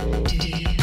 Do, do, do.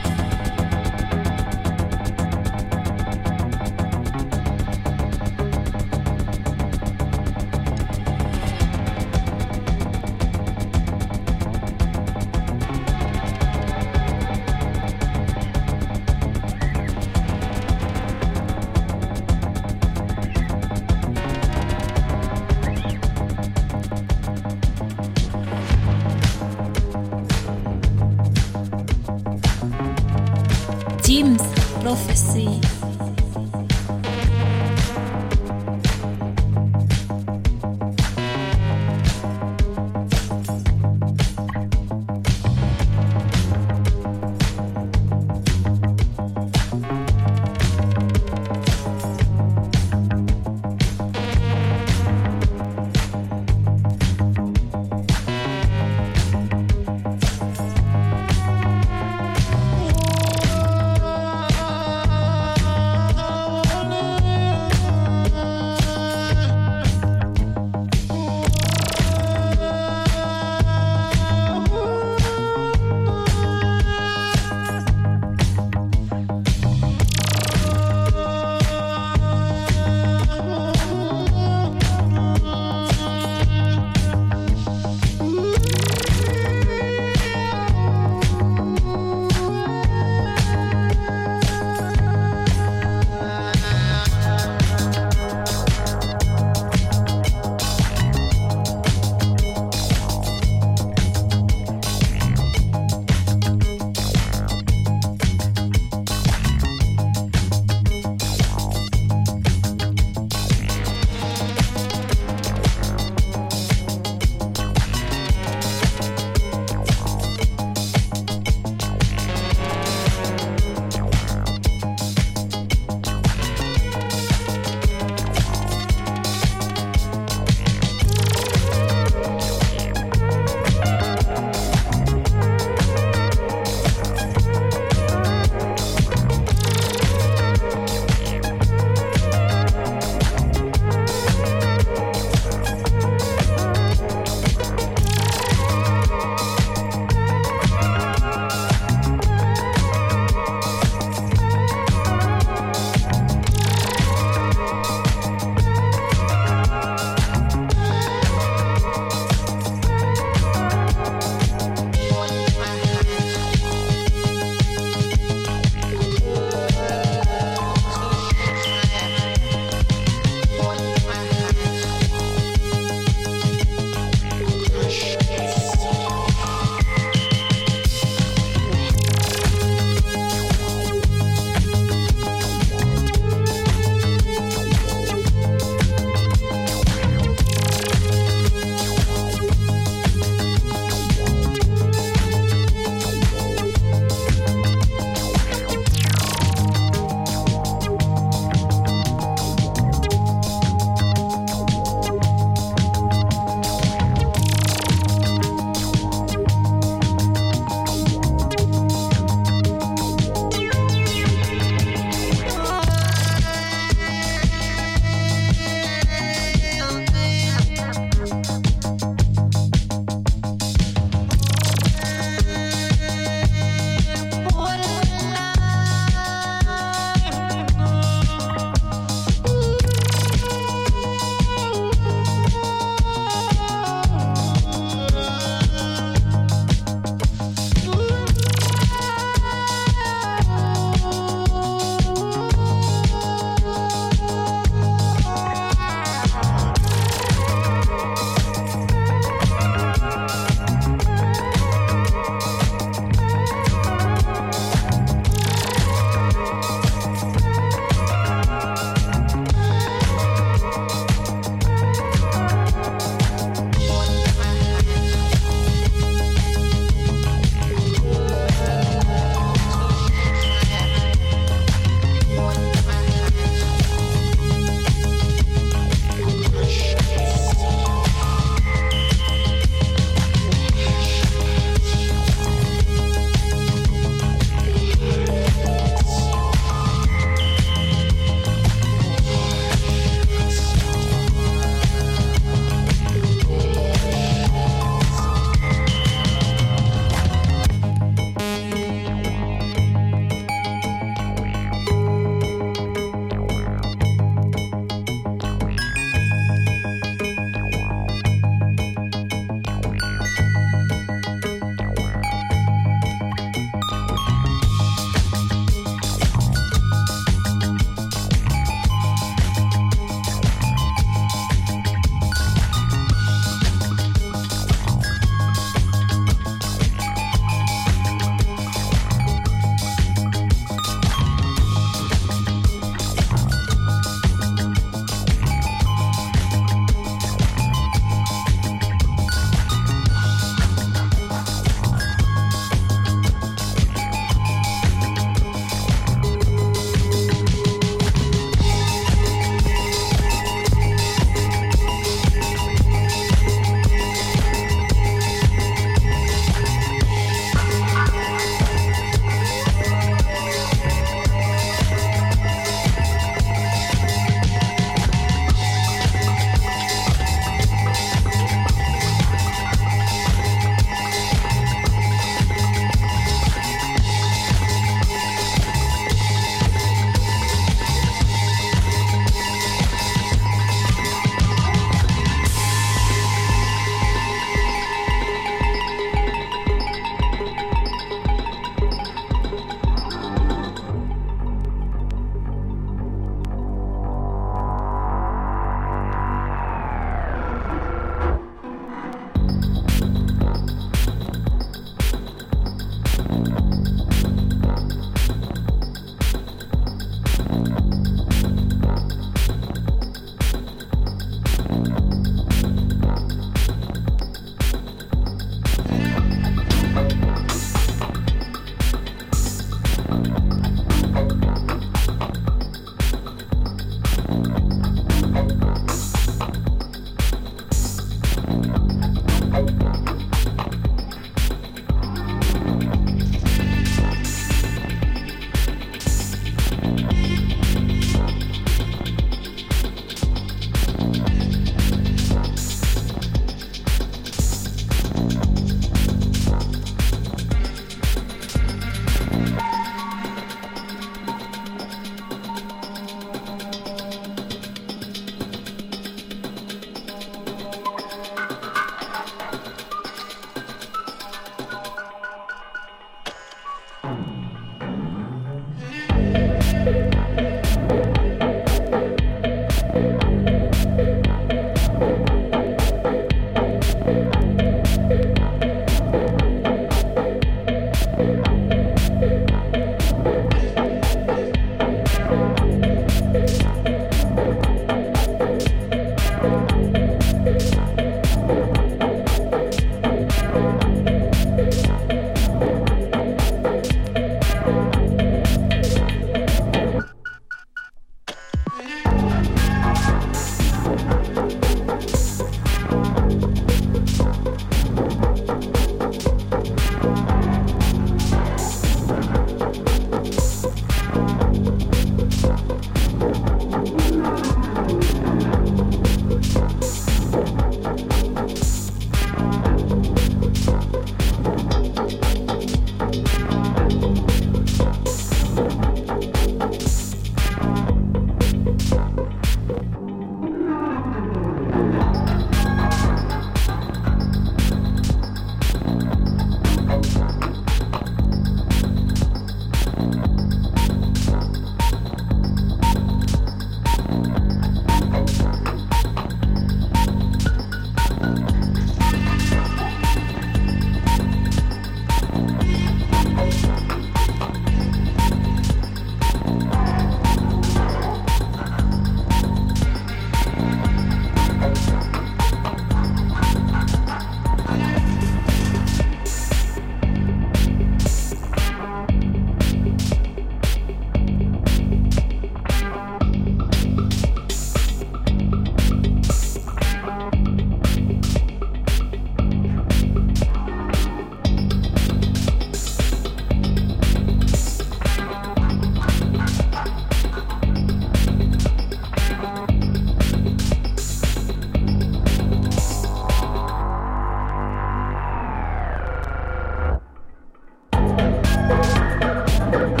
Thank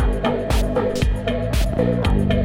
you.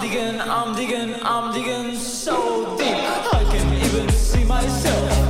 digging, I'm digging, I'm digging so deep. I can't even see myself.